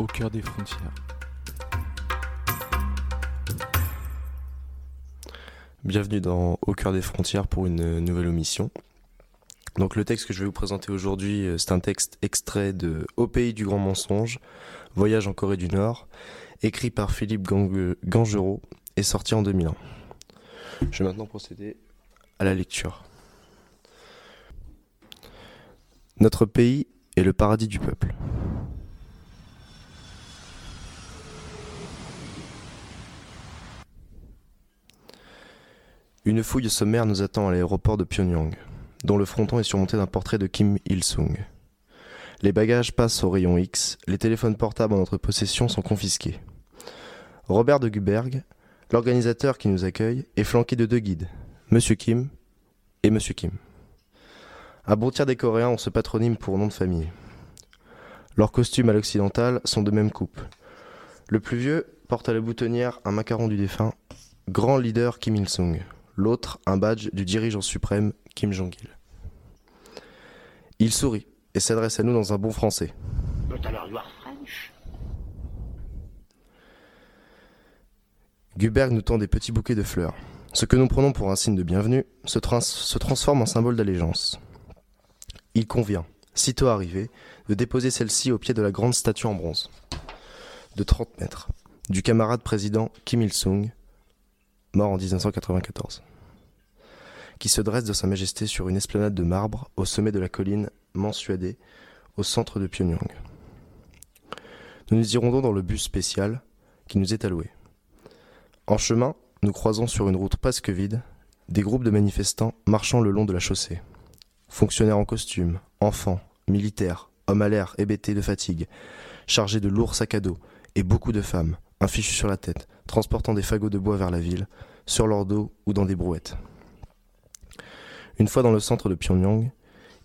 au cœur des frontières. Bienvenue dans Au cœur des frontières pour une nouvelle omission. Donc le texte que je vais vous présenter aujourd'hui, euh, c'est un texte extrait de Au pays du grand mensonge, Voyage en Corée du Nord, écrit par Philippe Gangerot et sorti en 2001. Je vais maintenant procéder à la lecture. Notre pays est le paradis du peuple. Une fouille sommaire nous attend à l'aéroport de Pyongyang, dont le fronton est surmonté d'un portrait de Kim Il-sung. Les bagages passent au rayon X, les téléphones portables en notre possession sont confisqués. Robert de Guberg, l'organisateur qui nous accueille, est flanqué de deux guides, Monsieur Kim et Monsieur Kim. À bon des Coréens ont ce patronyme pour nom de famille. Leurs costumes à l'occidental sont de même coupe. Le plus vieux porte à la boutonnière un macaron du défunt, grand leader Kim Il-sung l'autre un badge du dirigeant suprême Kim Jong-il. Il sourit et s'adresse à nous dans un bon français. Guberg nous tend des petits bouquets de fleurs. Ce que nous prenons pour un signe de bienvenue se, se transforme en symbole d'allégeance. Il convient, sitôt arrivé, de déposer celle-ci au pied de la grande statue en bronze, de 30 mètres, du camarade président Kim Il-sung, mort en 1994 qui se dresse de Sa Majesté sur une esplanade de marbre au sommet de la colline Mansuadé, au centre de Pyongyang. Nous nous irons donc dans le bus spécial qui nous est alloué. En chemin, nous croisons sur une route presque vide des groupes de manifestants marchant le long de la chaussée. Fonctionnaires en costume, enfants, militaires, hommes à l'air hébétés de fatigue, chargés de lourds sacs à dos, et beaucoup de femmes, un fichu sur la tête, transportant des fagots de bois vers la ville, sur leur dos ou dans des brouettes. Une fois dans le centre de Pyongyang,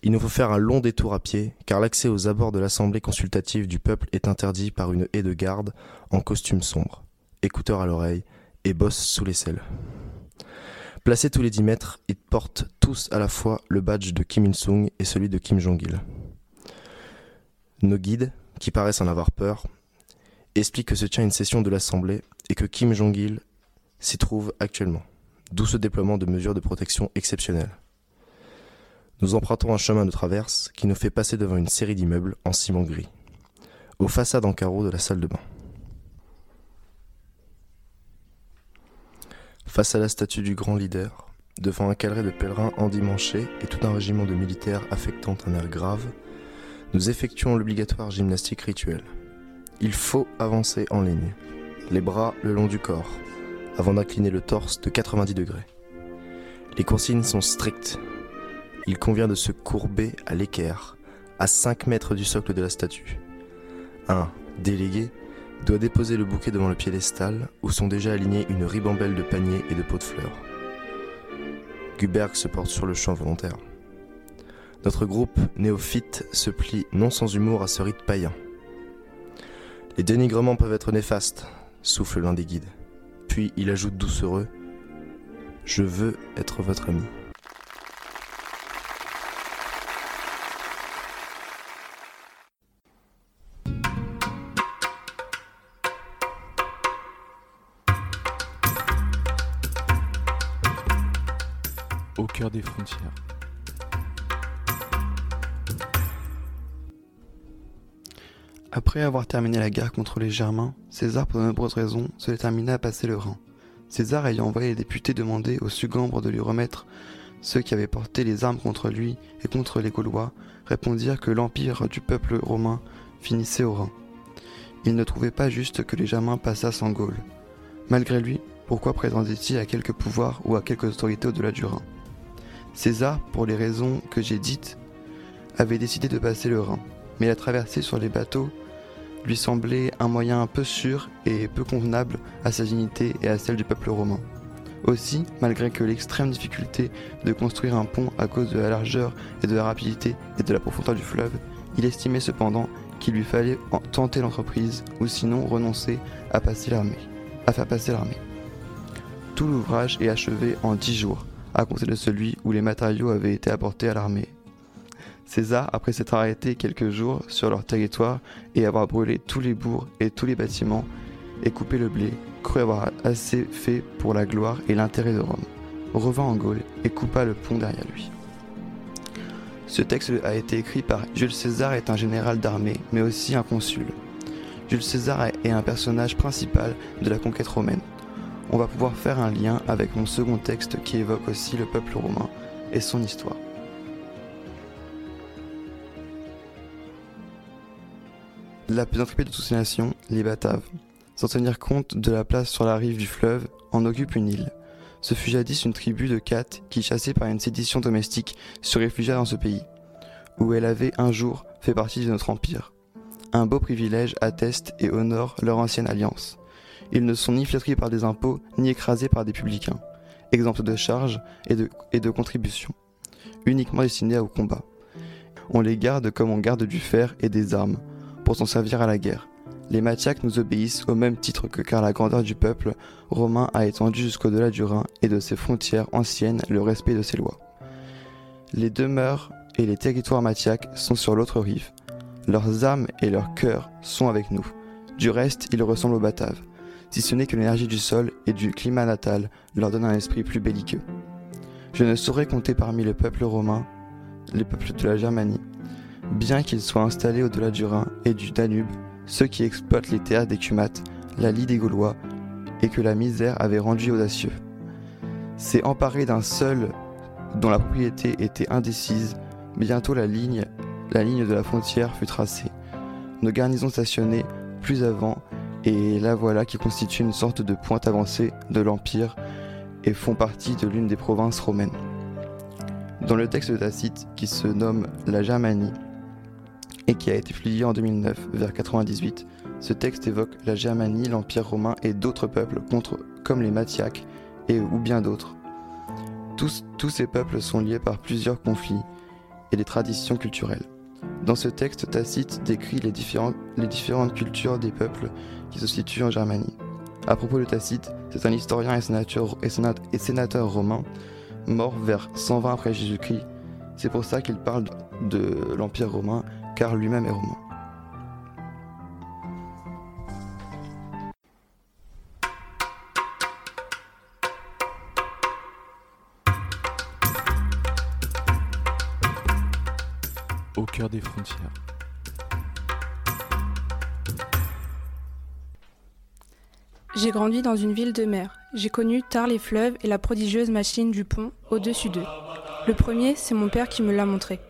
il nous faut faire un long détour à pied, car l'accès aux abords de l'Assemblée consultative du peuple est interdit par une haie de garde en costume sombre, écouteurs à l'oreille et bosse sous les selles. Placés tous les dix mètres, ils portent tous à la fois le badge de Kim Il-sung et celui de Kim Jong-il. Nos guides, qui paraissent en avoir peur, expliquent que se tient une session de l'Assemblée et que Kim Jong-il s'y trouve actuellement, d'où ce déploiement de mesures de protection exceptionnelles. Nous empruntons un chemin de traverse qui nous fait passer devant une série d'immeubles en ciment gris, aux façades en carreaux de la salle de bain. Face à la statue du grand leader, devant un caleret de pèlerins endimanchés et tout un régiment de militaires affectant un air grave, nous effectuons l'obligatoire gymnastique rituelle. Il faut avancer en ligne, les bras le long du corps, avant d'incliner le torse de 90 degrés. Les consignes sont strictes il convient de se courber à l'équerre, à 5 mètres du socle de la statue. Un délégué doit déposer le bouquet devant le piédestal où sont déjà alignés une ribambelle de paniers et de pots de fleurs. Guberg se porte sur le champ volontaire. Notre groupe néophyte se plie non sans humour à ce rite païen. Les dénigrements peuvent être néfastes, souffle l'un des guides. Puis il ajoute doucereux Je veux être votre ami. Au cœur des frontières. Après avoir terminé la guerre contre les Germains, César, pour de nombreuses raisons, se détermina à passer le Rhin. César ayant envoyé les députés demander aux Sugambres de lui remettre ceux qui avaient porté les armes contre lui et contre les Gaulois, répondirent que l'empire du peuple romain finissait au Rhin. Il ne trouvait pas juste que les Germains passassent en Gaule. Malgré lui, pourquoi prétendait-il à quelque pouvoir ou à quelque autorité au-delà du Rhin? César, pour les raisons que j'ai dites, avait décidé de passer le Rhin, mais la traversée sur les bateaux lui semblait un moyen peu sûr et peu convenable à sa dignité et à celle du peuple romain. Aussi, malgré que l'extrême difficulté de construire un pont à cause de la largeur et de la rapidité et de la profondeur du fleuve, il estimait cependant qu'il lui fallait tenter l'entreprise ou sinon renoncer à à faire passer l'armée. Tout l'ouvrage est achevé en dix jours, à compter de celui où les matériaux avaient été apportés à l'armée. César, après s'être arrêté quelques jours sur leur territoire et avoir brûlé tous les bourgs et tous les bâtiments et coupé le blé, crut avoir assez fait pour la gloire et l'intérêt de Rome, revint en Gaule et coupa le pont derrière lui. Ce texte a été écrit par Jules César est un général d'armée, mais aussi un consul. Jules César est un personnage principal de la conquête romaine. On va pouvoir faire un lien avec mon second texte qui évoque aussi le peuple romain et son histoire. La plus intrépide de toutes ces nations, les Bataves, sans tenir compte de la place sur la rive du fleuve, en occupe une île. Ce fut jadis une tribu de Cates qui, chassée par une sédition domestique, se réfugia dans ce pays, où elle avait un jour fait partie de notre empire. Un beau privilège atteste et honore leur ancienne alliance. Ils ne sont ni flétris par des impôts, ni écrasés par des publicains, exempts de charges et de, et de contributions, uniquement destinés au combat. On les garde comme on garde du fer et des armes, pour s'en servir à la guerre. Les Mathiaques nous obéissent au même titre que car la grandeur du peuple romain a étendu jusqu'au-delà du Rhin et de ses frontières anciennes le respect de ses lois. Les demeures et les territoires mathiaques sont sur l'autre rive. Leurs âmes et leurs cœurs sont avec nous. Du reste, ils ressemblent aux Bataves, si ce n'est que l'énergie du sol et du climat natal leur donne un esprit plus belliqueux. Je ne saurais compter parmi le peuple romain les peuples de la Germanie, bien qu'ils soient installés au-delà du Rhin et du Danube, ceux qui exploitent les théâtres des Cumates, la lie des Gaulois, et que la misère avait rendu audacieux. C'est emparé d'un seul dont la propriété était indécise, bientôt la ligne, la ligne de la frontière fut tracée. Nos garnisons stationnées plus avant, et la voilà qui constitue une sorte de pointe avancée de l'Empire et font partie de l'une des provinces romaines. Dans le texte de Tacite, qui se nomme La Germanie, et qui a été publié en 2009, vers 98, ce texte évoque la Germanie, l'Empire romain et d'autres peuples comme les Mathiaques et ou bien d'autres. Tous, tous ces peuples sont liés par plusieurs conflits et des traditions culturelles. Dans ce texte, Tacite décrit les les différentes cultures des peuples qui se situent en Germanie. À propos de Tacite, c'est un historien et sénateur romain mort vers 120 après Jésus-Christ. C'est pour ça qu'il parle de l'Empire romain, car lui-même est romain. Au cœur des frontières. J'ai grandi dans une ville de mer. J'ai connu tard les fleuves et la prodigieuse machine du pont au-dessus d'eux. Le premier, c'est mon père qui me l'a montré,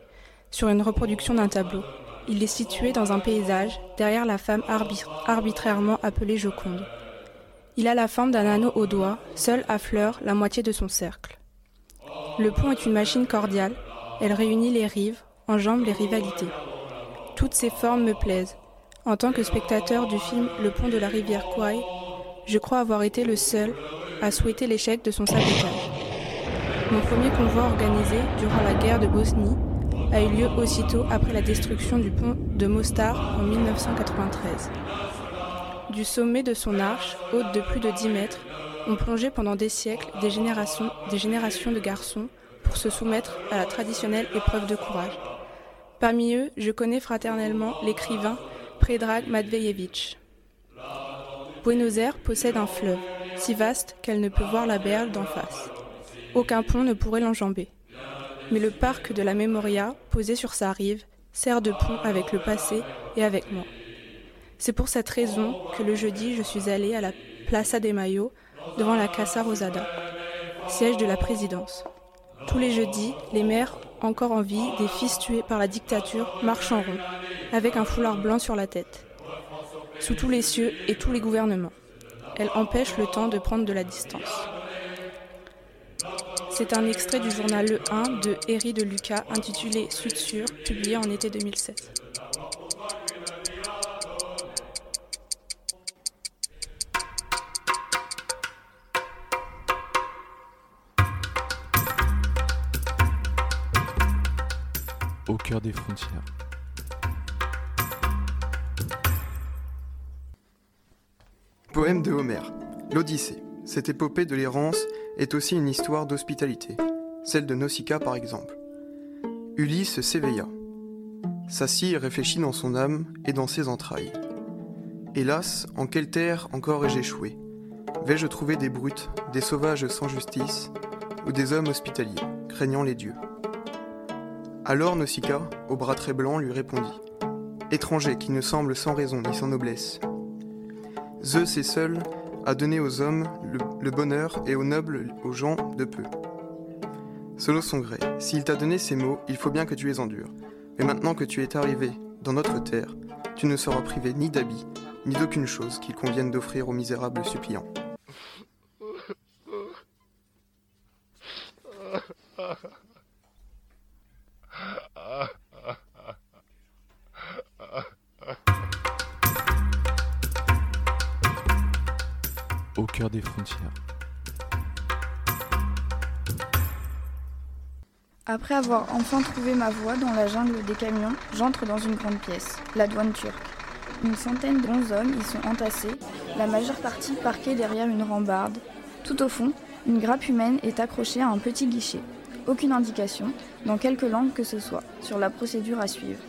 sur une reproduction d'un tableau. Il est situé dans un paysage, derrière la femme arbi- arbitrairement appelée Joconde. Il a la forme d'un anneau au doigt, seul à fleur la moitié de son cercle. Le pont est une machine cordiale, elle réunit les rives, enjambe les rivalités. Toutes ces formes me plaisent. En tant que spectateur du film Le pont de la rivière Kwai, je crois avoir été le seul à souhaiter l'échec de son sabotage. Mon premier convoi organisé durant la guerre de Bosnie a eu lieu aussitôt après la destruction du pont de Mostar en 1993. Du sommet de son arche, haute de plus de 10 mètres, ont plongé pendant des siècles des générations, des générations de garçons pour se soumettre à la traditionnelle épreuve de courage. Parmi eux, je connais fraternellement l'écrivain Predrag Matvejevic. Buenos Aires possède un fleuve, si vaste qu'elle ne peut voir la berge d'en face. Aucun pont ne pourrait l'enjamber. Mais le parc de la Memoria, posé sur sa rive, sert de pont avec le passé et avec moi. C'est pour cette raison que le jeudi, je suis allée à la Plaza de Mayo, devant la Casa Rosada, siège de la présidence. Tous les jeudis, les mères encore en vie des fils tués par la dictature marchent en rond, avec un foulard blanc sur la tête sous tous les cieux et tous les gouvernements. Elle empêche le temps de prendre de la distance. C'est un extrait du journal Le 1 de Herry de Lucas intitulé Sûr, publié en été 2007. Au cœur des frontières. Poème de Homère. L'Odyssée. Cette épopée de l'errance est aussi une histoire d'hospitalité, celle de Nausicaa par exemple. Ulysse s'éveilla. s'assit et réfléchit dans son âme et dans ses entrailles. Hélas, en quelle terre encore ai-je échoué? Vais-je trouver des brutes, des sauvages sans justice, ou des hommes hospitaliers, craignant les dieux? Alors Nausicaa, au bras très blanc, lui répondit Étranger qui ne semble sans raison ni sans noblesse. Zeus est seul à donner aux hommes le, le bonheur et aux nobles aux gens de peu. Selon son gré, s'il t'a donné ces mots, il faut bien que tu les endures. Mais maintenant que tu es arrivé dans notre terre, tu ne seras privé ni d'habits, ni d'aucune chose qu'il convienne d'offrir aux misérables suppliants. des frontières. Après avoir enfin trouvé ma voie dans la jungle des camions, j'entre dans une grande pièce, la douane turque. Une centaine de bons hommes y sont entassés, la majeure partie parquée derrière une rambarde. Tout au fond, une grappe humaine est accrochée à un petit guichet. Aucune indication, dans quelque langue que ce soit, sur la procédure à suivre.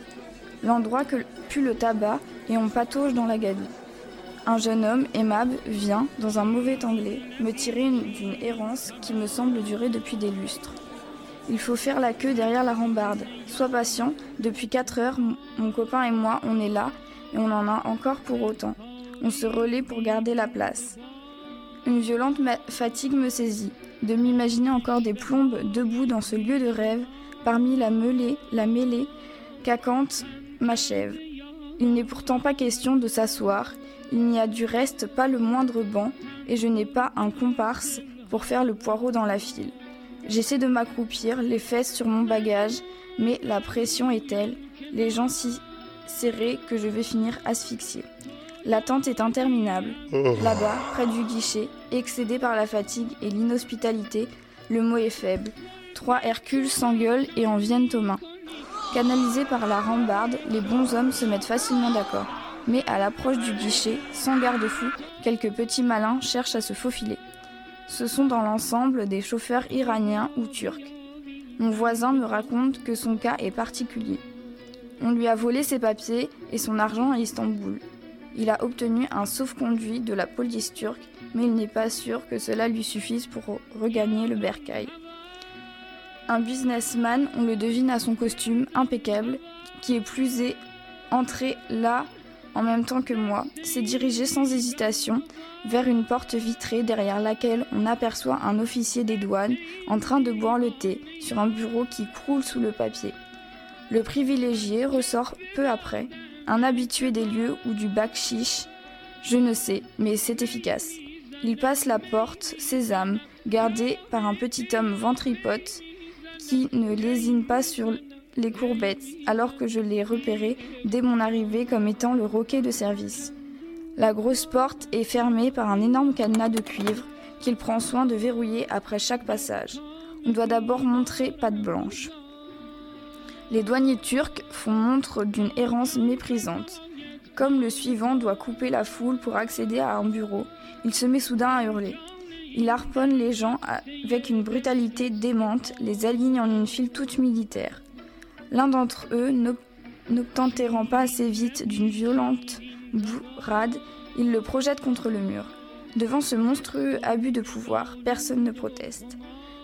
L'endroit que pue le tabac et on patauge dans la gadoue. Un jeune homme aimable vient, dans un mauvais anglais, me tirer une- d'une errance qui me semble durer depuis des lustres. Il faut faire la queue derrière la rambarde. Sois patient, depuis 4 heures, mon copain et moi, on est là, et on en a encore pour autant. On se relaie pour garder la place. Une violente fatigue me saisit, de m'imaginer encore des plombes debout dans ce lieu de rêve, parmi la mêlée, la mêlée qu'accante m'achève. Il n'est pourtant pas question de s'asseoir, il n'y a du reste pas le moindre banc, et je n'ai pas un comparse pour faire le poireau dans la file. J'essaie de m'accroupir, les fesses sur mon bagage, mais la pression est telle, les gens si serrés que je vais finir asphyxié. L'attente est interminable. Là-bas, près du guichet, excédé par la fatigue et l'inhospitalité, le mot est faible. Trois Hercules s'engueulent et en viennent aux mains. Canalisés par la rambarde, les bons hommes se mettent facilement d'accord. Mais à l'approche du guichet, sans garde-fou, quelques petits malins cherchent à se faufiler. Ce sont dans l'ensemble des chauffeurs iraniens ou turcs. Mon voisin me raconte que son cas est particulier. On lui a volé ses papiers et son argent à Istanbul. Il a obtenu un sauf-conduit de la police turque, mais il n'est pas sûr que cela lui suffise pour regagner le bercail. Un businessman, on le devine à son costume impeccable, qui est plus entré là en même temps que moi, s'est dirigé sans hésitation vers une porte vitrée derrière laquelle on aperçoit un officier des douanes en train de boire le thé sur un bureau qui croule sous le papier. Le privilégié ressort peu après, un habitué des lieux ou du bac chiche, je ne sais, mais c'est efficace. Il passe la porte, sésame, gardé par un petit homme ventripote qui ne lésine pas sur les courbettes, alors que je l'ai repéré dès mon arrivée comme étant le roquet de service. La grosse porte est fermée par un énorme cadenas de cuivre qu'il prend soin de verrouiller après chaque passage. On doit d'abord montrer patte blanche. Les douaniers turcs font montre d'une errance méprisante. Comme le suivant doit couper la foule pour accéder à un bureau, il se met soudain à hurler. Il harponne les gens avec une brutalité démente, les aligne en une file toute militaire. L'un d'entre eux, n'obtempérant pas assez vite d'une violente bourrade, il le projette contre le mur. Devant ce monstrueux abus de pouvoir, personne ne proteste.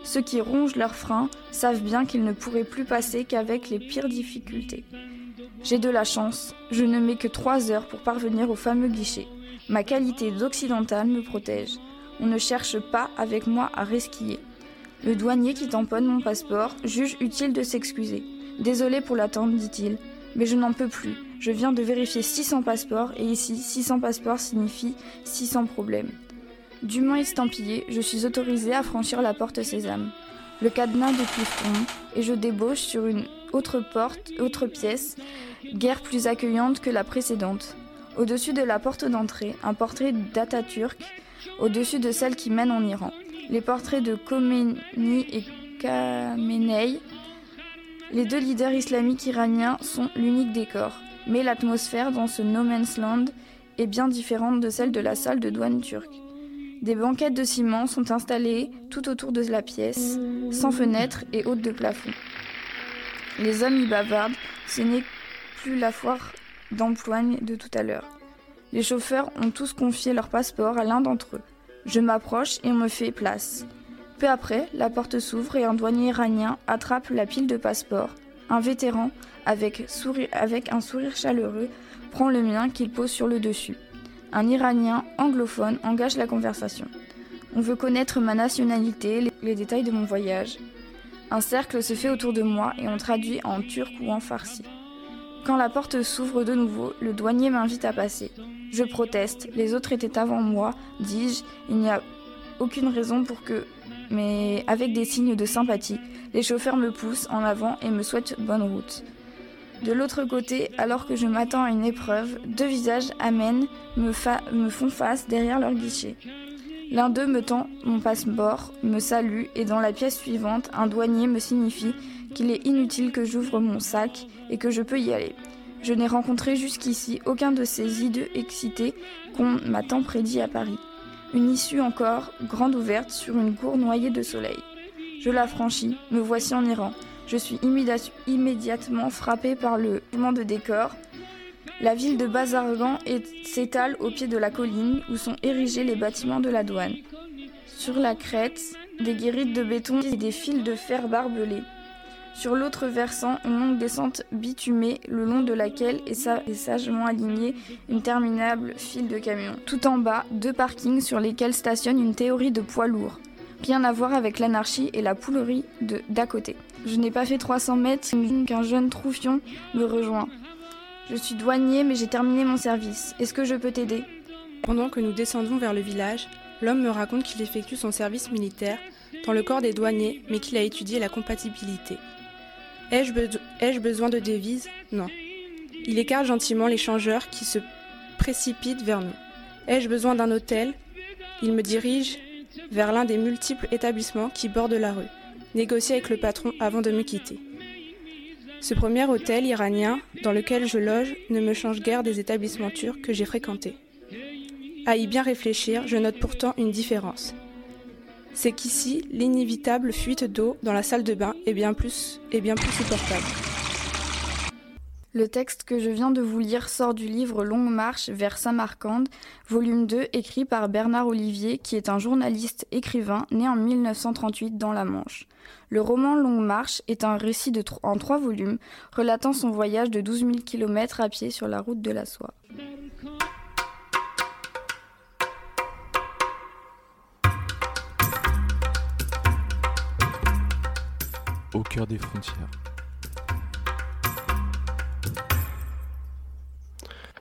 Ceux qui rongent leurs freins savent bien qu'ils ne pourraient plus passer qu'avec les pires difficultés. J'ai de la chance, je ne mets que trois heures pour parvenir au fameux guichet. Ma qualité d'occidental me protège. On ne cherche pas avec moi à resquiller. Le douanier qui tamponne mon passeport juge utile de s'excuser. Désolé pour l'attente, dit-il, mais je n'en peux plus. Je viens de vérifier 600 passeports et ici, 600 passeports signifie 600 problèmes. Dûment estampillé, je suis autorisé à franchir la porte sésame. Le cadenas de tombe et je débauche sur une autre porte, autre pièce, guère plus accueillante que la précédente. Au-dessus de la porte d'entrée, un portrait d'Atatürk, au-dessus de celle qui mène en Iran. Les portraits de Khomeini et Khamenei, les deux leaders islamiques iraniens, sont l'unique décor. Mais l'atmosphère dans ce no man's land est bien différente de celle de la salle de douane turque. Des banquettes de ciment sont installées tout autour de la pièce, sans fenêtres et hautes de plafond. Les hommes y bavardent, ce n'est plus la foire d'Empoigne de tout à l'heure. Les chauffeurs ont tous confié leur passeport à l'un d'entre eux. Je m'approche et on me fait place. Peu après, la porte s'ouvre et un douanier iranien attrape la pile de passeports. Un vétéran, avec, un sourire chaleureux, prend le mien qu'il pose sur le dessus. Un Iranien anglophone engage la conversation. On veut connaître ma nationalité, les détails de mon voyage. Un cercle se fait autour de moi et on traduit en turc ou en farsi. Quand la porte s'ouvre de nouveau, le douanier m'invite à passer. Je proteste, les autres étaient avant moi, dis-je, il n'y a aucune raison pour que... Mais avec des signes de sympathie, les chauffeurs me poussent en avant et me souhaitent bonne route. De l'autre côté, alors que je m'attends à une épreuve, deux visages amènent me, font face derrière leur guichet. L'un d'eux me tend mon passeport, me salue et dans la pièce suivante, un douanier me signifie qu'il est inutile que j'ouvre mon sac et que je peux y aller. Je n'ai rencontré jusqu'ici aucun de ces hideux excités qu'on m'a tant prédit à Paris. Une issue encore, grande ouverte, sur une cour noyée de soleil. Je la franchis, me voici en Iran. Je suis immédiatement frappé par le mouvement de décor. La ville de Bazargan s'étale au pied de la colline où sont érigés les bâtiments de la douane. Sur la crête, des guérites de béton et des fils de fer barbelés. Sur l'autre versant, une longue descente bitumée, le long de laquelle est, sagement alignée une terminable file de camions. Tout en bas, deux parkings sur lesquels stationne une théorie de poids lourds. Rien à voir avec l'anarchie et la poulerie d'à côté. Je n'ai pas fait 300 mètres qu'un jeune troufion me rejoint. Je suis douanier, mais j'ai terminé mon service. Est-ce que je peux t'aider? Pendant que nous descendons vers le village, l'homme me raconte qu'il effectue son service militaire dans le corps des douaniers, mais qu'il a étudié la compatibilité. Ai-je besoin de devises? Non. Il écarte gentiment les changeurs qui se précipitent vers nous. Ai-je besoin d'un hôtel Il me dirige vers l'un des multiples établissements qui bordent la rue. Négocier avec le patron avant de me quitter. Ce premier hôtel iranien dans lequel je loge ne me change guère des établissements turcs que j'ai fréquentés. À y bien réfléchir, je note pourtant une différence c'est qu'ici, l'inévitable fuite d'eau dans la salle de bain est bien plus, est bien plus supportable. Le texte que je viens de vous lire sort du livre Longue marche vers Samarcande, volume 2, écrit par Bernard Olivier, qui est un journaliste écrivain né en 1938 dans la Manche. Le roman Longue marche est un récit en trois volumes, relatant son voyage de 12 000 km à pied sur la route de la soie. Au cœur des frontières.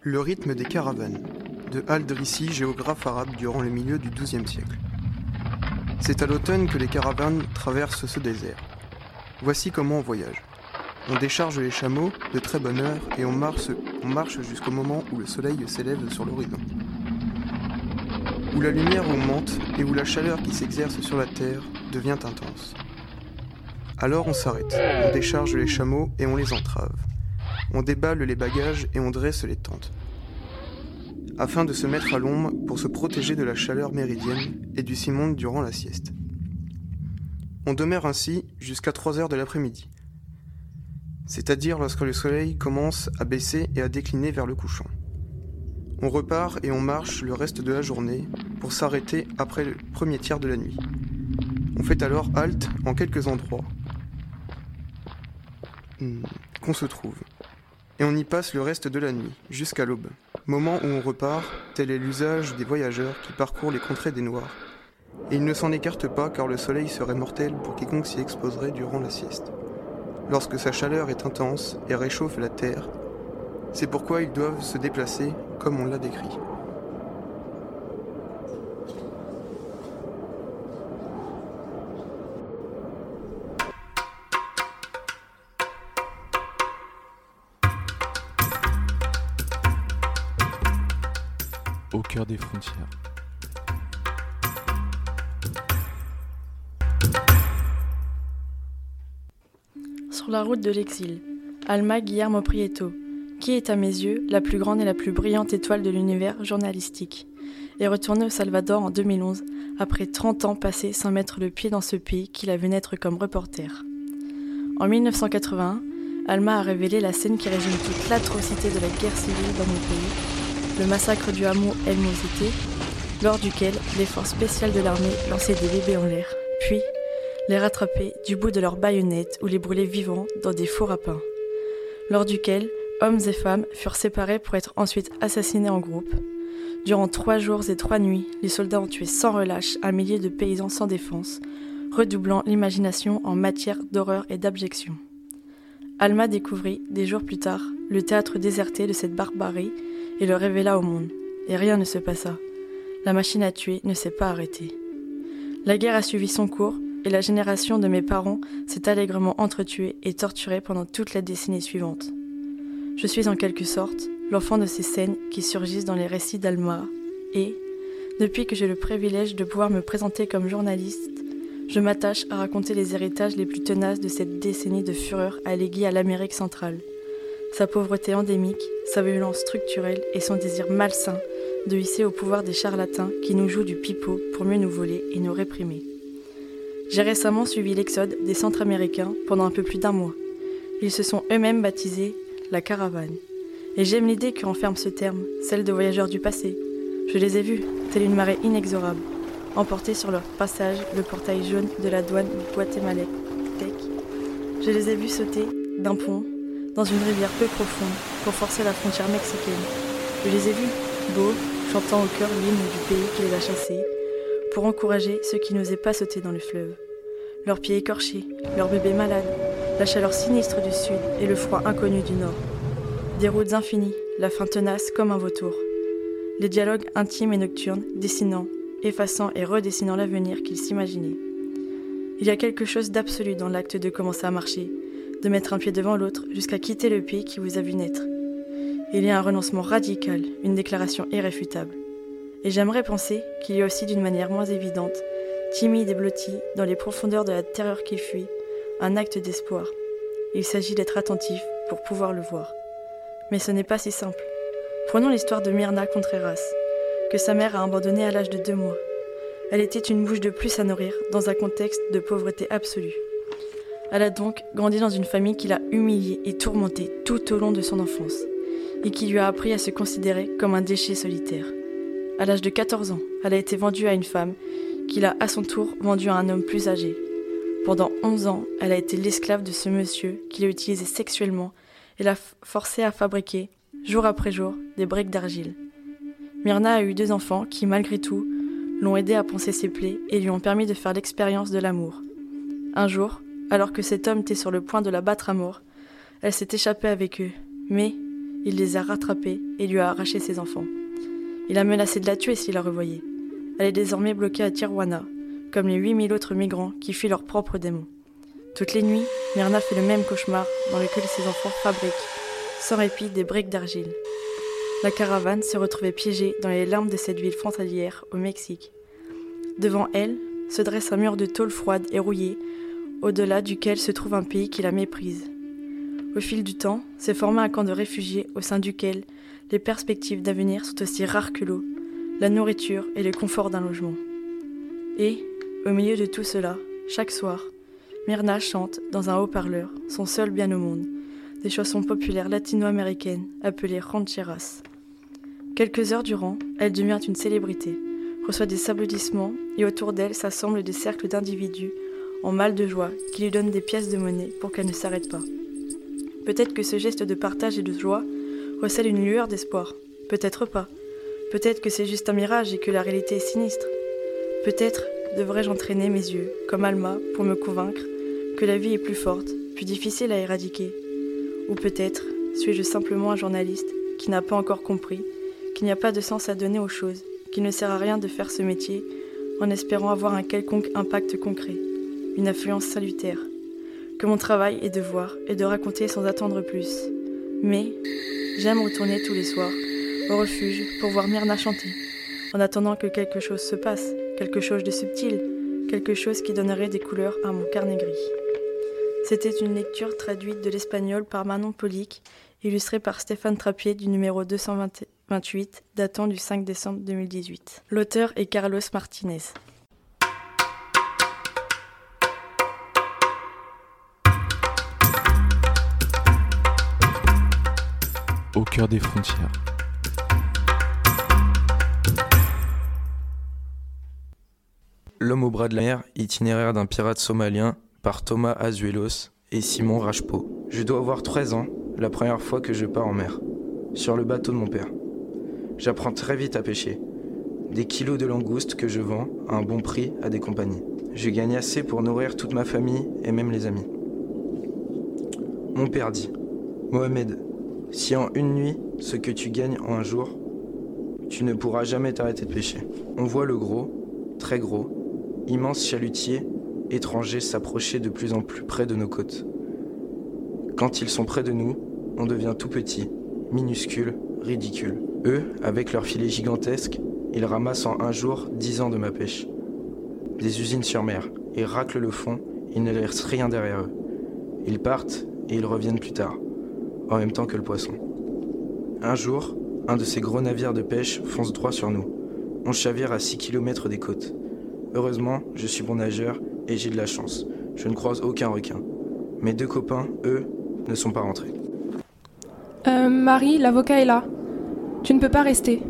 Le rythme des caravanes, de Al-Drissi, géographe arabe durant le milieu du XIIe siècle. C'est à l'automne que les caravanes traversent ce désert. Voici comment on voyage. On décharge les chameaux de très bonne heure et on marche, on marche jusqu'au moment où le soleil s'élève sur l'horizon. Où la lumière augmente et où la chaleur qui s'exerce sur la terre devient intense. Alors on s'arrête, on décharge les chameaux et on les entrave. On déballe les bagages et on dresse les tentes. Afin de se mettre à l'ombre pour se protéger de la chaleur méridienne et du simonde durant la sieste. On demeure ainsi jusqu'à 3 heures de l'après-midi, c'est-à-dire lorsque le soleil commence à baisser et à décliner vers le couchant. On repart et on marche le reste de la journée pour s'arrêter après le premier tiers de la nuit. On fait alors halte en quelques endroits qu'on se trouve. Et on y passe le reste de la nuit, jusqu'à l'aube. Moment où on repart, tel est l'usage des voyageurs qui parcourent les contrées des Noirs. Et ils ne s'en écartent pas car le soleil serait mortel pour quiconque s'y exposerait durant la sieste. Lorsque sa chaleur est intense et réchauffe la terre, c'est pourquoi ils doivent se déplacer comme on l'a décrit. Au cœur des frontières. Sur la route de l'exil, Alma Guillermo Prieto, qui est à mes yeux la plus grande et la plus brillante étoile de l'univers journalistique, est retournée au Salvador en 2011 après 30 ans passés sans mettre le pied dans ce pays qu'il a vu naître comme reporter. En 1981, Alma a révélé la scène qui résume toute l'atrocité de la guerre civile dans mon pays, le massacre du hameau El Mosité, lors duquel les forces spéciales de l'armée lançaient des bébés en l'air, puis les rattrapaient du bout de leurs baïonnettes ou les brûlaient vivants dans des fours à pain, lors duquel hommes et femmes furent séparés pour être ensuite assassinés en groupe. Durant trois jours et trois nuits, les soldats ont tué sans relâche un millier de paysans sans défense, redoublant l'imagination en matière d'horreur et d'abjection. Alma découvrit, des jours plus tard, le théâtre déserté de cette barbarie et le révéla au monde. Et rien ne se passa. La machine à tuer ne s'est pas arrêtée. La guerre a suivi son cours et la génération de mes parents s'est allègrement entretuée et torturée pendant toute la décennie suivante. Je suis en quelque sorte l'enfant de ces scènes qui surgissent dans les récits d'Alma et, depuis que j'ai le privilège de pouvoir me présenter comme journaliste, je m'attache à raconter les héritages les plus tenaces de cette décennie de fureur alléguée à l'Amérique centrale. Sa pauvreté endémique, sa violence structurelle et son désir malsain de hisser au pouvoir des charlatans qui nous jouent du pipeau pour mieux nous voler et nous réprimer. J'ai récemment suivi l'exode des Centra-Américains pendant un peu plus d'un mois. Ils se sont eux-mêmes baptisés la caravane. Et j'aime l'idée que renferme ce terme, celle de voyageurs du passé. Je les ai vus, telle une marée inexorable, emportés sur leur passage le portail jaune de la douane guatémaltèque. Je les ai vus sauter d'un pont dans une rivière peu profonde pour forcer la frontière mexicaine. Je les ai vus, beaux, chantant au cœur l'hymne du pays qui les a chassés, pour encourager ceux qui n'osaient pas sauter dans le fleuve. Leurs pieds écorchés, leurs bébés malades, la chaleur sinistre du sud et le froid inconnu du nord. Des routes infinies, la faim tenace comme un vautour. Les dialogues intimes et nocturnes, dessinant, effaçant et redessinant l'avenir qu'ils s'imaginaient. Il y a quelque chose d'absolu dans l'acte de commencer à marcher, de mettre un pied devant l'autre jusqu'à quitter le pays qui vous a vu naître. Il y a un renoncement radical, une déclaration irréfutable. Et j'aimerais penser qu'il y a aussi d'une manière moins évidente, timide et blotti, dans les profondeurs de la terreur qui fuit, un acte d'espoir. Il s'agit d'être attentif pour pouvoir le voir. Mais ce n'est pas si simple. Prenons l'histoire de Myrna Contreras, que sa mère a abandonnée à l'âge de deux mois. Elle était une bouche de plus à nourrir dans un contexte de pauvreté absolue. Elle a donc grandi dans une famille qui l'a humiliée et tourmentée tout au long de son enfance, et qui lui a appris à se considérer comme un déchet solitaire. À l'âge de 14 ans, elle a été vendue à une femme qui l'a à son tour vendue à un homme plus âgé. Pendant 11 ans, elle a été l'esclave de ce monsieur qui l'a utilisée sexuellement et l'a forcée à fabriquer, jour après jour, des briques d'argile. Myrna a eu deux enfants qui, malgré tout, l'ont aidé à penser ses plaies et lui ont permis de faire l'expérience de l'amour. Un jour, alors que cet homme était sur le point de la battre à mort, elle s'est échappée avec eux, mais il les a rattrapés et lui a arraché ses enfants. Il a menacé de la tuer s'il la revoyait. Elle est désormais bloquée à Tijuana, comme les 8000 autres migrants qui fuient leurs propres démons. Toutes les nuits, Myrna fait le même cauchemar dans lequel ses enfants fabriquent, sans répit, des briques d'argile. La caravane s'est retrouvée piégée dans les larmes de cette ville frontalière au Mexique. Devant elle se dresse un mur de tôle froide et rouillée, au-delà duquel se trouve un pays qui la méprise. Au fil du temps, s'est formé un camp de réfugiés au sein duquel les perspectives d'avenir sont aussi rares que l'eau, la nourriture et le confort d'un logement. Et, au milieu de tout cela, chaque soir, Myrna chante dans un haut-parleur, son seul bien au monde, des chansons populaires latino-américaines appelées rancheras. Quelques heures durant, elle devient une célébrité, reçoit des applaudissements et autour d'elle s'assemblent des cercles d'individus en mal de joie qui lui donnent des pièces de monnaie pour qu'elle ne s'arrête pas. Peut-être que ce geste de partage et de joie recèle une lueur d'espoir. Peut-être pas. Peut-être que c'est juste un mirage et que la réalité est sinistre. Peut-être devrais-je entraîner mes yeux, comme Alma, pour me convaincre que la vie est plus forte, plus difficile à éradiquer. Ou peut-être suis-je simplement un journaliste qui n'a pas encore compris qu'il n'y a pas de sens à donner aux choses, qu'il ne sert à rien de faire ce métier en espérant avoir un quelconque impact concret, une influence salutaire, que mon travail est de voir et de raconter sans attendre plus. Mais j'aime retourner tous les soirs au refuge pour voir Myrna chanter, en attendant que quelque chose se passe, quelque chose de subtil, quelque chose qui donnerait des couleurs à mon carnet gris. C'était une lecture traduite de l'espagnol par Manon Polic, illustrée par Stéphane Trappier du numéro 228 datant du 5 décembre 2018. L'auteur est Carlos Martinez. Des frontières. L'homme au bras de la mer, itinéraire d'un pirate somalien par Thomas Azuelos et Simon Rachpo. Je dois avoir 13 ans, la première fois que je pars en mer, sur le bateau de mon père. J'apprends très vite à pêcher. Des kilos de langoustes que je vends à un bon prix à des compagnies. Je gagne assez pour nourrir toute ma famille et même les amis. Mon père dit Mohamed, si en une nuit, ce que tu gagnes en un jour, tu ne pourras jamais t'arrêter de pêcher. On voit le gros, très gros, immense chalutier étrangers s'approcher de plus en plus près de nos côtes. Quand ils sont près de nous, on devient tout petit, minuscule, ridicule. Eux, avec leurs filets gigantesques, ils ramassent en un jour dix ans de ma pêche. Des usines sur mer, ils raclent le fond, il ne laisse rien derrière eux. Ils partent et ils reviennent plus tard, en même temps que le poisson. Un jour, un de ces gros navires de pêche fonce droit sur nous. On chavire à 6 km des côtes. Heureusement, je suis bon nageur et j'ai de la chance. Je ne croise aucun requin. Mes deux copains, eux, ne sont pas rentrés. Euh, Marie, l'avocat est là. Tu ne peux pas rester.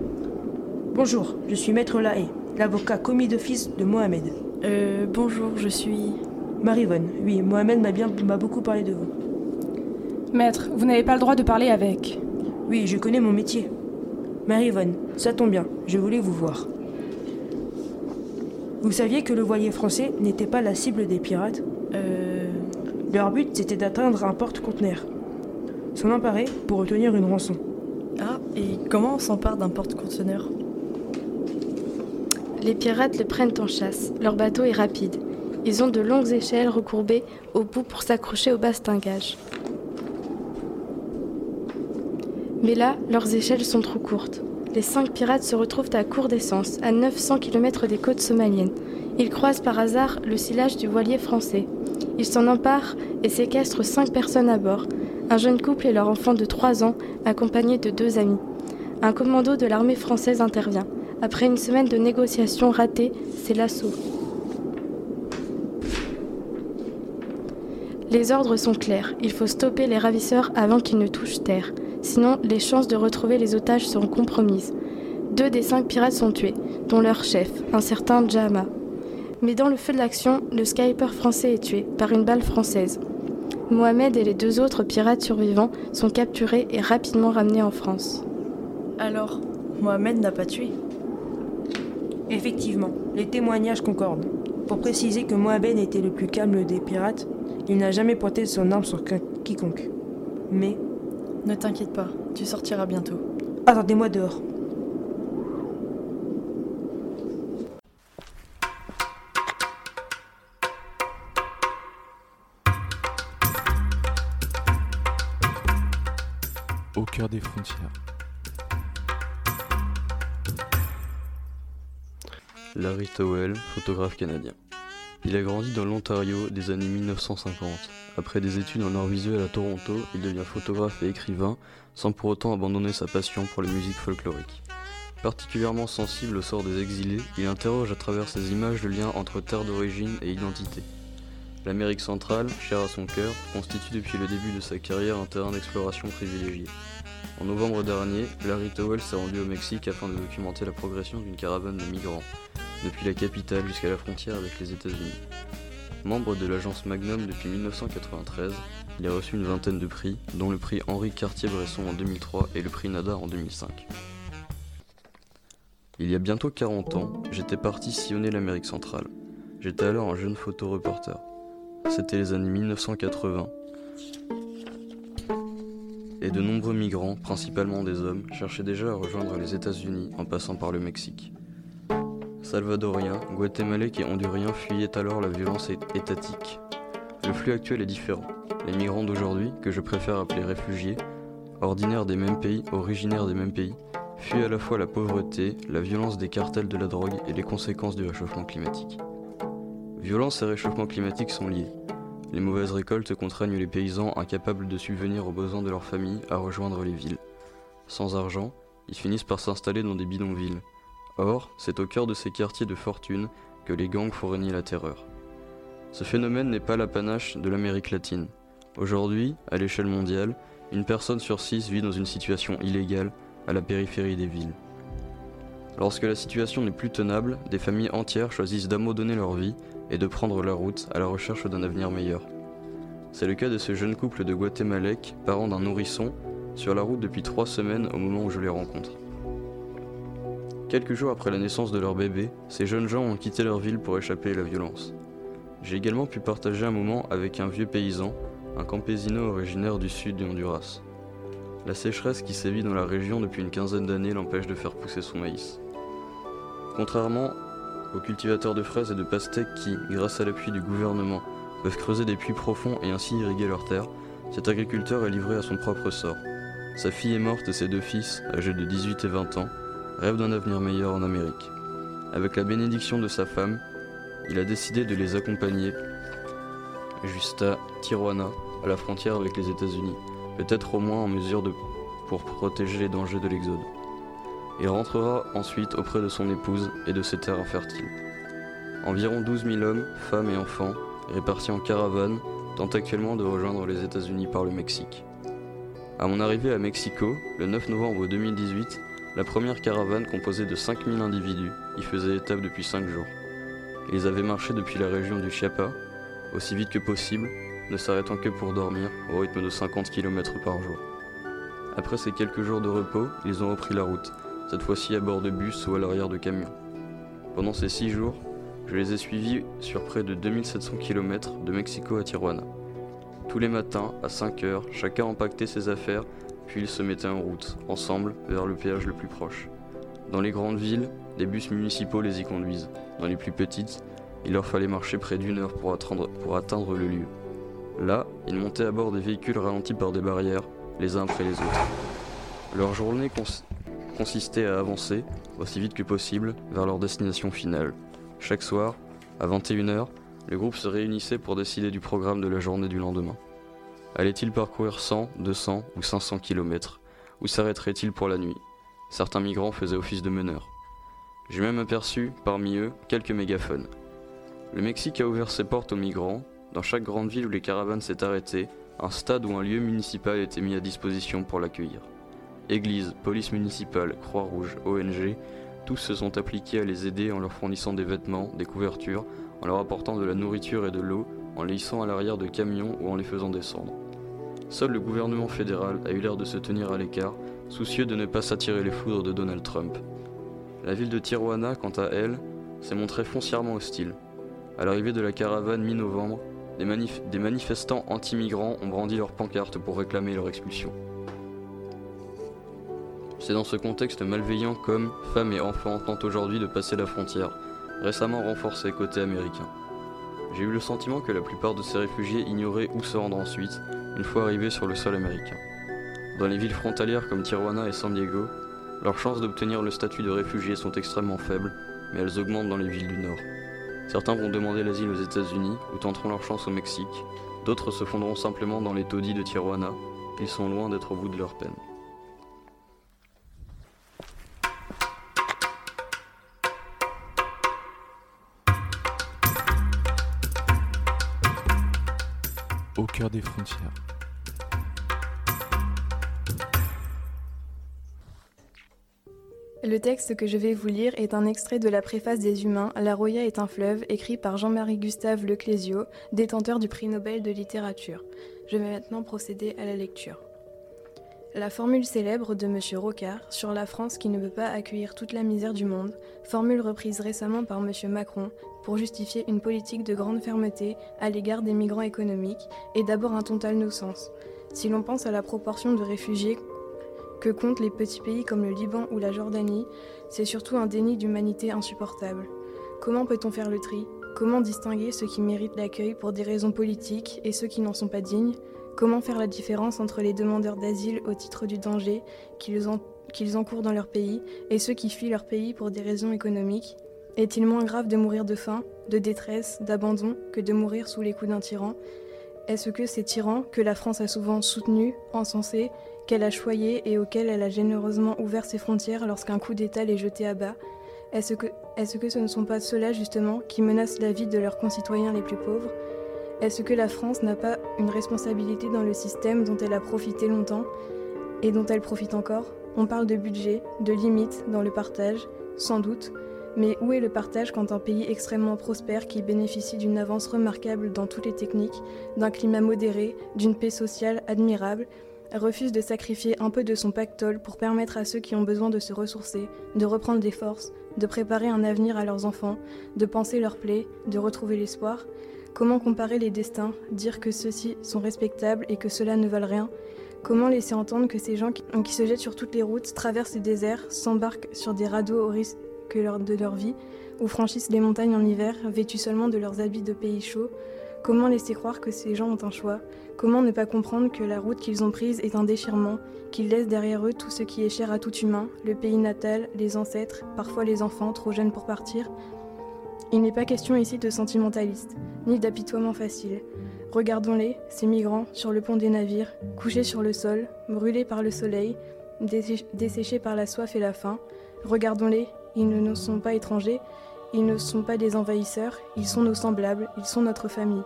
Bonjour, je suis Maître Lahaye, l'avocat commis d'office de Mohamed. Euh, bonjour, je suis. Marivonne, oui, Mohamed m'a bien m'a beaucoup parlé de vous. Maître, vous n'avez pas le droit de parler avec. Oui, je connais mon métier. Marivonne, ça tombe bien, je voulais vous voir. Vous saviez que le voilier français n'était pas la cible des pirates? Euh. Leur but, c'était d'atteindre un porte-conteneur. S'en emparer pour obtenir une rançon. Ah, et comment on s'empare d'un porte-conteneur? Les pirates le prennent en chasse. Leur bateau est rapide. Ils ont de longues échelles recourbées au bout pour s'accrocher au bastingage. Mais là, leurs échelles sont trop courtes. Les cinq pirates se retrouvent à court d'essence, à 900 km des côtes somaliennes. Ils croisent par hasard le silage du voilier français. Ils s'en emparent et séquestrent cinq personnes à bord. Un jeune couple et leur enfant de 3 ans, accompagnés de deux amis. Un commando de l'armée française intervient. Après une semaine de négociations ratées, c'est l'assaut. Les ordres sont clairs. Il faut stopper les ravisseurs avant qu'ils ne touchent terre. Sinon, les chances de retrouver les otages seront compromises. Deux des cinq pirates sont tués, dont leur chef, un certain Jama. Mais dans le feu de l'action, le skyper français est tué par une balle française. Mohamed et les deux autres pirates survivants sont capturés et rapidement ramenés en France. Alors, Mohamed n'a pas tué? Effectivement, les témoignages concordent. Pour préciser que Mohamed était le plus calme des pirates, il n'a jamais pointé son arme sur qui- quiconque. Mais, Ne t'inquiète pas, tu sortiras bientôt. attendez-moi dehors. Au cœur des frontières. Larry Towell, photographe canadien. Il a grandi dans l'Ontario des années 1950. Après des études en art visuel à Toronto, il devient photographe et écrivain, sans pour autant abandonner sa passion pour les musiques folkloriques. Particulièrement sensible au sort des exilés, il interroge à travers ses images le lien entre terre d'origine et identité. L'Amérique centrale, chère à son cœur, constitue depuis le début de sa carrière un terrain d'exploration privilégié. En novembre dernier, Larry Towell s'est rendu au Mexique afin de documenter la progression d'une caravane de migrants, depuis la capitale jusqu'à la frontière avec les États-Unis. Membre de l'agence Magnum depuis 1993, il a reçu une vingtaine de prix, dont le prix Henri Cartier-Bresson en 2003 et le prix Nadar en 2005. Il y a bientôt 40 ans, j'étais parti sillonner l'Amérique centrale. J'étais alors un jeune photoreporter. C'était les années 1980. Et de nombreux migrants, principalement des hommes, cherchaient déjà à rejoindre les États-Unis en passant par le Mexique. Salvadoriens, Guatémalais et Honduriens fuyaient alors la violence étatique. Le flux actuel est différent. Les migrants d'aujourd'hui, que je préfère appeler réfugiés, ordinaires des mêmes pays, originaires des mêmes pays, fuient à la fois la pauvreté, la violence des cartels de la drogue et les conséquences du réchauffement climatique. Violence et réchauffement climatique sont liés. Les mauvaises récoltes contraignent les paysans incapables de subvenir aux besoins de leur famille à rejoindre les villes. Sans argent, ils finissent par s'installer dans des bidonvilles. Or, c'est au cœur de ces quartiers de fortune que les gangs font la terreur. Ce phénomène n'est pas l'apanage de l'Amérique latine. Aujourd'hui, à l'échelle mondiale, une personne sur six vit dans une situation illégale à la périphérie des villes. Lorsque la situation n'est plus tenable, des familles entières choisissent d'abandonner leur vie et de prendre la route à la recherche d'un avenir meilleur. C'est le cas de ce jeune couple de Guatémalèques, parents d'un nourrisson, sur la route depuis trois semaines au moment où je les rencontre. Quelques jours après la naissance de leur bébé, ces jeunes gens ont quitté leur ville pour échapper à la violence. J'ai également pu partager un moment avec un vieux paysan, un campesino originaire du sud du Honduras. La sécheresse qui sévit dans la région depuis une quinzaine d'années l'empêche de faire pousser son maïs. Contrairement aux cultivateurs de fraises et de pastèques qui, grâce à l'appui du gouvernement, peuvent creuser des puits profonds et ainsi irriguer leurs terres, cet agriculteur est livré à son propre sort. Sa fille est morte et ses deux fils, âgés de 18 et 20 ans, rêvent d'un avenir meilleur en Amérique. Avec la bénédiction de sa femme, il a décidé de les accompagner jusqu'à Tijuana, à la frontière avec les États-Unis, peut-être au moins en mesure de protéger les dangers de l'exode. Il rentrera ensuite auprès de son épouse et de ses terres infertiles. Environ 12 000 hommes, femmes et enfants répartis en caravanes, tentent actuellement de rejoindre les États-Unis par le Mexique. À mon arrivée à Mexico, le 9 novembre 2018, la première caravane composée de 5000 individus y faisait étape depuis 5 jours. Ils avaient marché depuis la région du Chiapas, aussi vite que possible, ne s'arrêtant que pour dormir au rythme de 50 km par jour. Après ces quelques jours de repos, ils ont repris la route, cette fois-ci à bord de bus ou à l'arrière de camions. Pendant ces 6 jours, je les ai suivis sur près de 2700 km de Mexico à Tijuana. Tous les matins, à 5 heures, chacun empaquetait ses affaires, puis ils se mettaient en route, ensemble, vers le péage le plus proche. Dans les grandes villes, des bus municipaux les y conduisent. Dans les plus petites, il leur fallait marcher près d'une heure pour atteindre, le lieu. Là, ils montaient à bord des véhicules ralentis par des barrières, les uns après les autres. Leur journée consistait à avancer, aussi vite que possible, vers leur destination finale, chaque soir, à 21h, le groupe se réunissait pour décider du programme de la journée du lendemain. Allait-il parcourir 100, 200 ou 500 km Ou s'arrêterait-il pour la nuit? Certains migrants faisaient office de meneurs. J'ai même aperçu, parmi eux, quelques mégaphones. Le Mexique a ouvert ses portes aux migrants. Dans chaque grande ville où les caravanes s'est arrêtées, un stade ou un lieu municipal était mis à disposition pour l'accueillir. Église, police municipale, Croix-Rouge, ONG, tous se sont appliqués à les aider en leur fournissant des vêtements, des couvertures, en leur apportant de la nourriture et de l'eau, en les hissant à l'arrière de camions ou en les faisant descendre. Seul le gouvernement fédéral a eu l'air de se tenir à l'écart, soucieux de ne pas s'attirer les foudres de Donald Trump. La ville de Tijuana, quant à elle, s'est montrée foncièrement hostile. À l'arrivée de la caravane mi-novembre, des, des manifestants anti-migrants ont brandi leurs pancartes pour réclamer leur expulsion. C'est dans ce contexte malveillant qu'hommes, femmes et enfants tentent aujourd'hui de passer la frontière, récemment renforcée côté américain. J'ai eu le sentiment que la plupart de ces réfugiés ignoraient où se rendre ensuite, une fois arrivés sur le sol américain. Dans les villes frontalières comme Tijuana et San Diego, leurs chances d'obtenir le statut de réfugié sont extrêmement faibles, mais elles augmentent dans les villes du Nord. Certains vont demander l'asile aux États-Unis ou tenteront leur chance au Mexique, d'autres se fondront simplement dans les taudis de Tijuana, ils sont loin d'être au bout de leur peine. Cœur des frontières. Le texte que je vais vous lire est un extrait de la préface des Humains, La Roya est un fleuve, écrit par Jean-Marie Gustave Leclésio, détenteur du prix Nobel de littérature. Je vais maintenant procéder à la lecture. La formule célèbre de M. Rocard sur la France qui ne peut pas accueillir toute la misère du monde, formule reprise récemment par M. Macron pour justifier une politique de grande fermeté à l'égard des migrants économiques, est d'abord un total no-sens. Si l'on pense à la proportion de réfugiés que comptent les petits pays comme le Liban ou la Jordanie, c'est surtout un déni d'humanité insupportable. Comment peut-on faire le tri? Comment distinguer ceux qui méritent l'accueil pour des raisons politiques et ceux qui n'en sont pas dignes? Comment faire la différence entre les demandeurs d'asile au titre du danger qu'ils encourent dans leur pays et ceux qui fuient leur pays pour des raisons économiques? Est-il moins grave de mourir de faim, de détresse, d'abandon que de mourir sous les coups d'un tyran? Est-ce que ces tyrans, que la France a souvent soutenus, encensés, qu'elle a choyés et auxquels elle a généreusement ouvert ses frontières lorsqu'un coup d'État les jetait à bas, est-ce que, ce ne sont pas ceux-là justement qui menacent la vie de leurs concitoyens les plus pauvres? Est-ce que la France n'a pas une responsabilité dans le système dont elle a profité longtemps et dont elle profite encore? On parle de budget, de limites dans le partage, sans doute, mais où est le partage quand un pays extrêmement prospère qui bénéficie d'une avance remarquable dans toutes les techniques, d'un climat modéré, d'une paix sociale admirable, refuse de sacrifier un peu de son pactole pour permettre à ceux qui ont besoin de se ressourcer, de reprendre des forces, de préparer un avenir à leurs enfants, de penser leurs plaies, de retrouver l'espoir? Comment comparer les destins, dire que ceux-ci sont respectables et que ceux-là ne valent rien? Comment laisser entendre que ces gens qui, se jettent sur toutes les routes, traversent les déserts, s'embarquent sur des radeaux au risque de leur vie, ou franchissent les montagnes en hiver, vêtus seulement de leurs habits de pays chauds? Comment laisser croire que ces gens ont un choix? Comment ne pas comprendre que la route qu'ils ont prise est un déchirement, qu'ils laissent derrière eux tout ce qui est cher à tout humain, le pays natal, les ancêtres, parfois les enfants trop jeunes pour partir? Il n'est pas question ici de sentimentalistes, ni d'apitoiement facile. Regardons-les, ces migrants, sur le pont des navires, couchés sur le sol, brûlés par le soleil, desséchés par la soif et la faim. Regardons-les, ils ne nous sont pas étrangers, ils ne sont pas des envahisseurs, ils sont nos semblables, ils sont notre famille.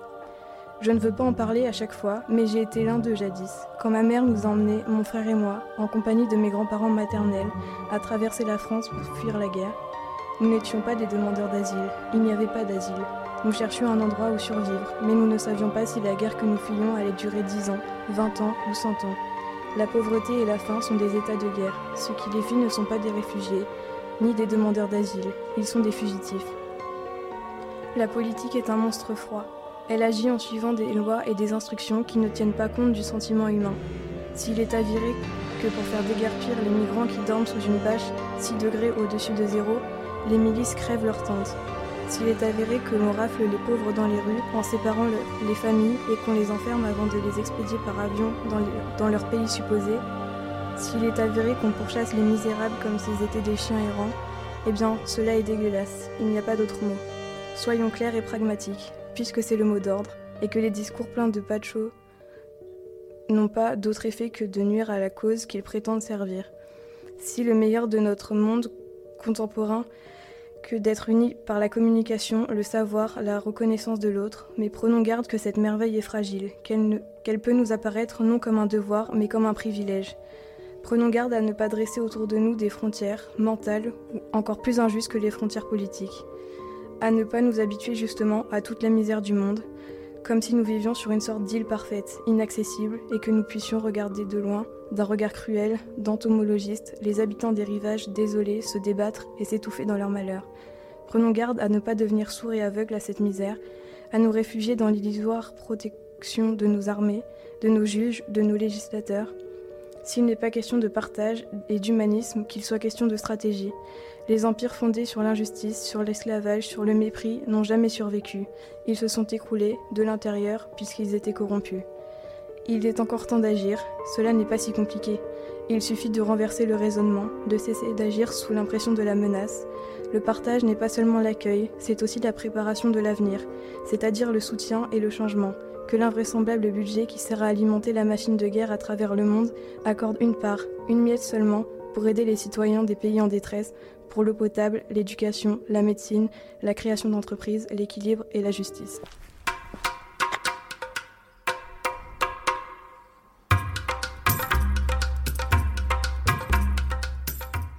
Je ne veux pas en parler à chaque fois, mais j'ai été l'un d'eux jadis, quand ma mère nous emmenait, mon frère et moi, en compagnie de mes grands-parents maternels, à traverser la France pour fuir la guerre. Nous n'étions pas des demandeurs d'asile, il n'y avait pas d'asile. Nous cherchions un endroit où survivre, mais nous ne savions pas si la guerre que nous fuyions allait durer 10 ans, 20 ans ou 100 ans. La pauvreté et la faim sont des états de guerre. Ceux qui les fuient ne sont pas des réfugiés, ni des demandeurs d'asile, ils sont des fugitifs. La politique est un monstre froid. Elle agit en suivant des lois et des instructions qui ne tiennent pas compte du sentiment humain. S'il est avéré que pour faire déguerpir les migrants qui dorment sous une bâche 6 degrés au-dessus de zéro, les milices crèvent leurs tentes. S'il est avéré que l'on rafle les pauvres dans les rues en séparant les familles et qu'on les enferme avant de les expédier par avion dans, leur pays supposé, s'il est avéré qu'on pourchasse les misérables comme s'ils étaient des chiens errants, eh bien, cela est dégueulasse, il n'y a pas d'autre mot. Soyons clairs et pragmatiques, puisque c'est le mot d'ordre, et que les discours pleins de pacho n'ont pas d'autre effet que de nuire à la cause qu'ils prétendent servir. Si le meilleur de notre monde contemporain que d'être unis par la communication, le savoir, la reconnaissance de l'autre, mais prenons garde que cette merveille est fragile, qu'elle peut nous apparaître non comme un devoir, mais comme un privilège. Prenons garde à ne pas dresser autour de nous des frontières mentales encore plus injustes que les frontières politiques. À ne pas nous habituer justement à toute la misère du monde, comme si nous vivions sur une sorte d'île parfaite, inaccessible, et que nous puissions regarder de loin, d'un regard cruel, d'entomologiste, les habitants des rivages désolés se débattre et s'étouffer dans leur malheur. Prenons garde à ne pas devenir sourds et aveugles à cette misère, à nous réfugier dans l'illusoire protection de nos armées, de nos juges, de nos législateurs, s'il n'est pas question de partage et d'humanisme, qu'il soit question de stratégie. Les empires fondés sur l'injustice, sur l'esclavage, sur le mépris n'ont jamais survécu. Ils se sont écroulés de l'intérieur puisqu'ils étaient corrompus. Il est encore temps d'agir, cela n'est pas si compliqué. Il suffit de renverser le raisonnement, de cesser d'agir sous l'impression de la menace. Le partage n'est pas seulement l'accueil, c'est aussi la préparation de l'avenir, c'est-à-dire le soutien et le changement que l'invraisemblable budget qui sert à alimenter la machine de guerre à travers le monde accorde une part, une miette seulement, pour aider les citoyens des pays en détresse, pour l'eau potable, l'éducation, la médecine, la création d'entreprises, l'équilibre et la justice.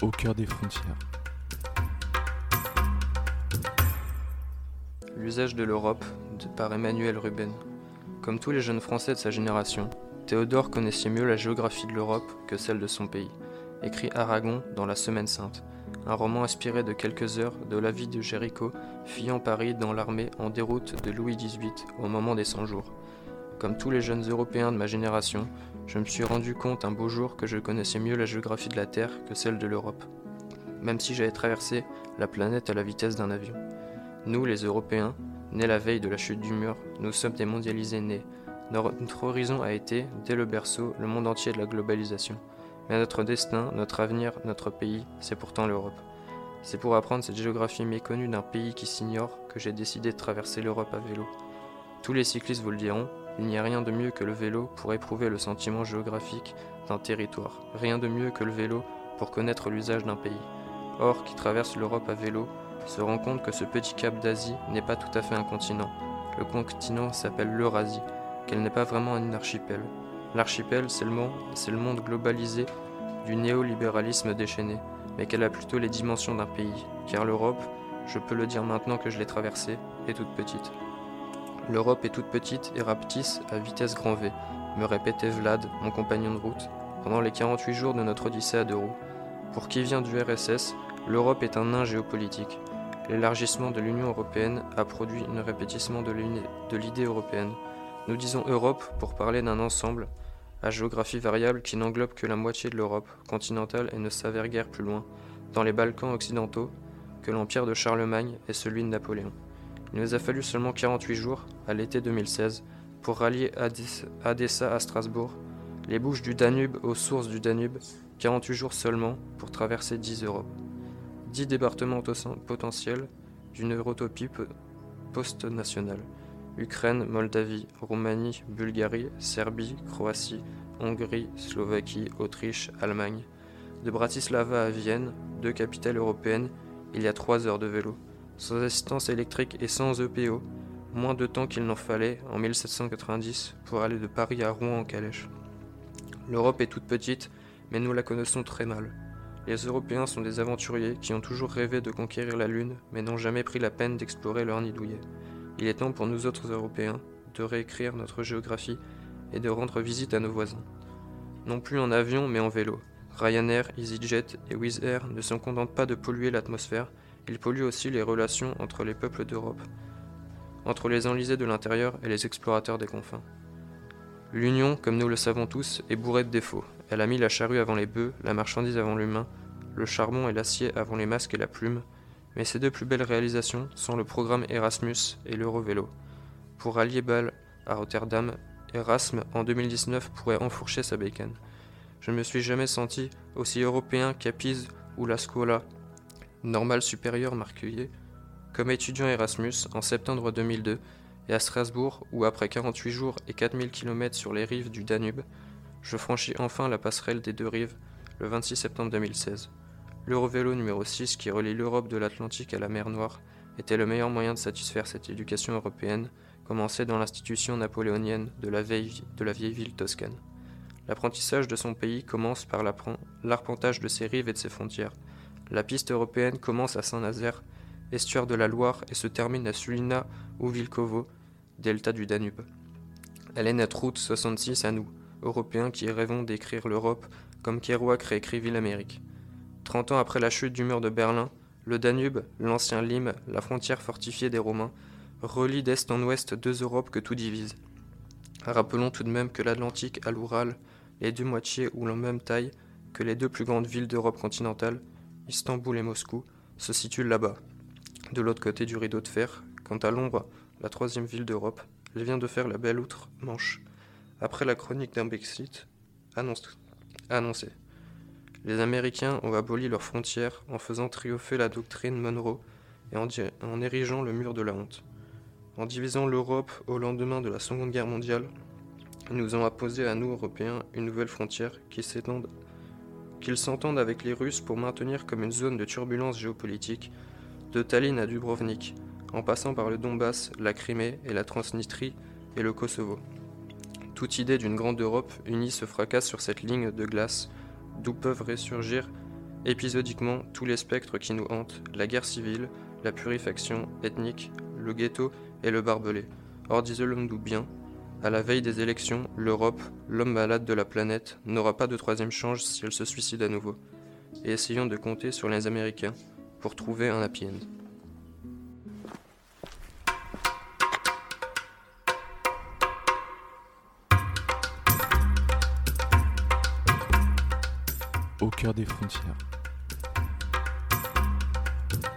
Au cœur des frontières. L'usage de l'Europe par Emmanuel Ruben. Comme tous les jeunes Français de sa génération, Théodore connaissait mieux la géographie de l'Europe que celle de son pays, écrit Aragon dans La Semaine Sainte, un roman inspiré de quelques heures de la vie de Jéricho, fuyant Paris dans l'armée en déroute de Louis XVIII au moment des 100 jours. Comme tous les jeunes Européens de ma génération, je me suis rendu compte un beau jour que je connaissais mieux la géographie de la Terre que celle de l'Europe, même si j'avais traversé la planète à la vitesse d'un avion. Nous, les Européens, Nés la veille de la chute du mur, nous sommes des mondialisés nés. Notre horizon a été, dès le berceau, le monde entier de la globalisation. Mais notre destin, notre avenir, notre pays, c'est pourtant l'Europe. C'est pour apprendre cette géographie méconnue d'un pays qui s'ignore que j'ai décidé de traverser l'Europe à vélo. Tous les cyclistes vous le diront, il n'y a rien de mieux que le vélo pour éprouver le sentiment géographique d'un territoire. Rien de mieux que le vélo pour connaître l'usage d'un pays. Or, qui traverse l'Europe à vélo se rend compte que ce petit cap d'Asie n'est pas tout à fait un continent. le continent s'appelle l'Eurasie, qu'elle n'est pas vraiment un archipel. L'archipel, c'est le, monde, c'est le monde globalisé du néolibéralisme déchaîné, mais qu'elle a plutôt les dimensions d'un pays, car l'Europe, je peux le dire maintenant que je l'ai traversée, est toute petite. L'Europe est toute petite et rapetisse à vitesse grand V, me répétait Vlad, mon compagnon de route, pendant les 48 jours de notre odyssée à deux roues. Pour qui vient du RSS, l'Europe est un nain géopolitique. L'élargissement de l'Union européenne a produit un répétissement de l'idée européenne. Nous disons Europe pour parler d'un ensemble à géographie variable qui n'englobe que la moitié de l'Europe continentale et ne s'avère guère plus loin, dans les Balkans occidentaux, que l'empire de Charlemagne et celui de Napoléon. Il nous a fallu seulement 48 jours, à l'été 2016, pour rallier Adessa à Strasbourg, les bouches du Danube aux sources du Danube, 48 jours seulement pour traverser 10 Europes. 10 départements potentiels d'une eurotopie post-nationale. Ukraine, Moldavie, Roumanie, Bulgarie, Serbie, Croatie, Hongrie, Slovaquie, Autriche, Allemagne. De Bratislava à Vienne, deux capitales européennes, il y a 3 heures de vélo. Sans assistance électrique et sans EPO, moins de temps qu'il n'en fallait en 1790 pour aller de Paris à Rouen en calèche. L'Europe est toute petite, mais nous la connaissons très mal. Les Européens sont des aventuriers qui ont toujours rêvé de conquérir la Lune, mais n'ont jamais pris la peine d'explorer leur nid douillet. Il est temps pour nous autres Européens de réécrire notre géographie et de rendre visite à nos voisins. Non plus en avion, mais en vélo. Ryanair, EasyJet et Wizz Air ne se contentent pas de polluer l'atmosphère, ils polluent aussi les relations entre les peuples d'Europe, entre les enlisés de l'intérieur et les explorateurs des confins. L'Union, comme nous le savons tous, est bourrée de défauts. Elle a mis la charrue avant les bœufs, la marchandise avant l'humain, le charbon et l'acier avant les masques et la plume, mais ses deux plus belles réalisations sont le programme Erasmus et l'Eurovélo. Pour rallier Bâle à Rotterdam, Erasme en 2019 pourrait enfourcher sa bacon. Je ne me suis jamais senti aussi européen qu'à Pise ou la Scuola, normale supérieure marquillée, comme étudiant Erasmus en septembre 2002 et à Strasbourg où après 48 jours et 4000 km sur les rives du Danube, je franchis enfin la passerelle des deux rives le 26 septembre 2016. L'Eurovélo numéro 6 qui relie l'Europe de l'Atlantique à la mer Noire était le meilleur moyen de satisfaire cette éducation européenne commencée dans l'institution napoléonienne de la, vieille, de la vieille ville toscane. L'apprentissage de son pays commence par l'arpentage de ses rives et de ses frontières. La piste européenne commence à Saint-Nazaire estuaire de la Loire, et se termine à Sulina ou Vilkovo, delta du Danube. Elle est notre route 66 à nous, Européens qui rêvons d'écrire l'Europe comme Kerouac réécrivit l'Amérique. Trente ans après la chute du mur de Berlin, le Danube, l'ancien Lim, la frontière fortifiée des Romains, relie d'est en ouest deux Europes que tout divise. Rappelons tout de même que l'Atlantique à l'Oural, les deux moitiés ou la même taille que les deux plus grandes villes d'Europe continentale, Istanbul et Moscou, se situent là-bas, de l'autre côté du rideau de fer, quant à Londres, la troisième ville d'Europe, elle vient de faire la belle outre-Manche, après la chronique d'un Brexit annoncée. Les Américains ont aboli leurs frontières en faisant triompher la doctrine Monroe et en, érigeant le mur de la honte. En divisant l'Europe au lendemain de la Seconde Guerre mondiale, ils nous ont apposé à nous, Européens, une nouvelle frontière qui s'étende qu'ils s'entendent avec les Russes pour maintenir comme une zone de turbulence géopolitique de Tallinn à Dubrovnik, en passant par le Donbass, la Crimée et la Transnistrie et le Kosovo. Toute idée d'une grande Europe unie se fracasse sur cette ligne de glace, d'où peuvent ressurgir épisodiquement tous les spectres qui nous hantent, la guerre civile, la purification ethnique, le ghetto et le barbelé. Or, disons-nous bien, à la veille des élections, l'Europe, l'homme malade de la planète, n'aura pas de troisième chance si elle se suicide à nouveau. Et essayons de compter sur les Américains, pour trouver un happy end. Au cœur des frontières.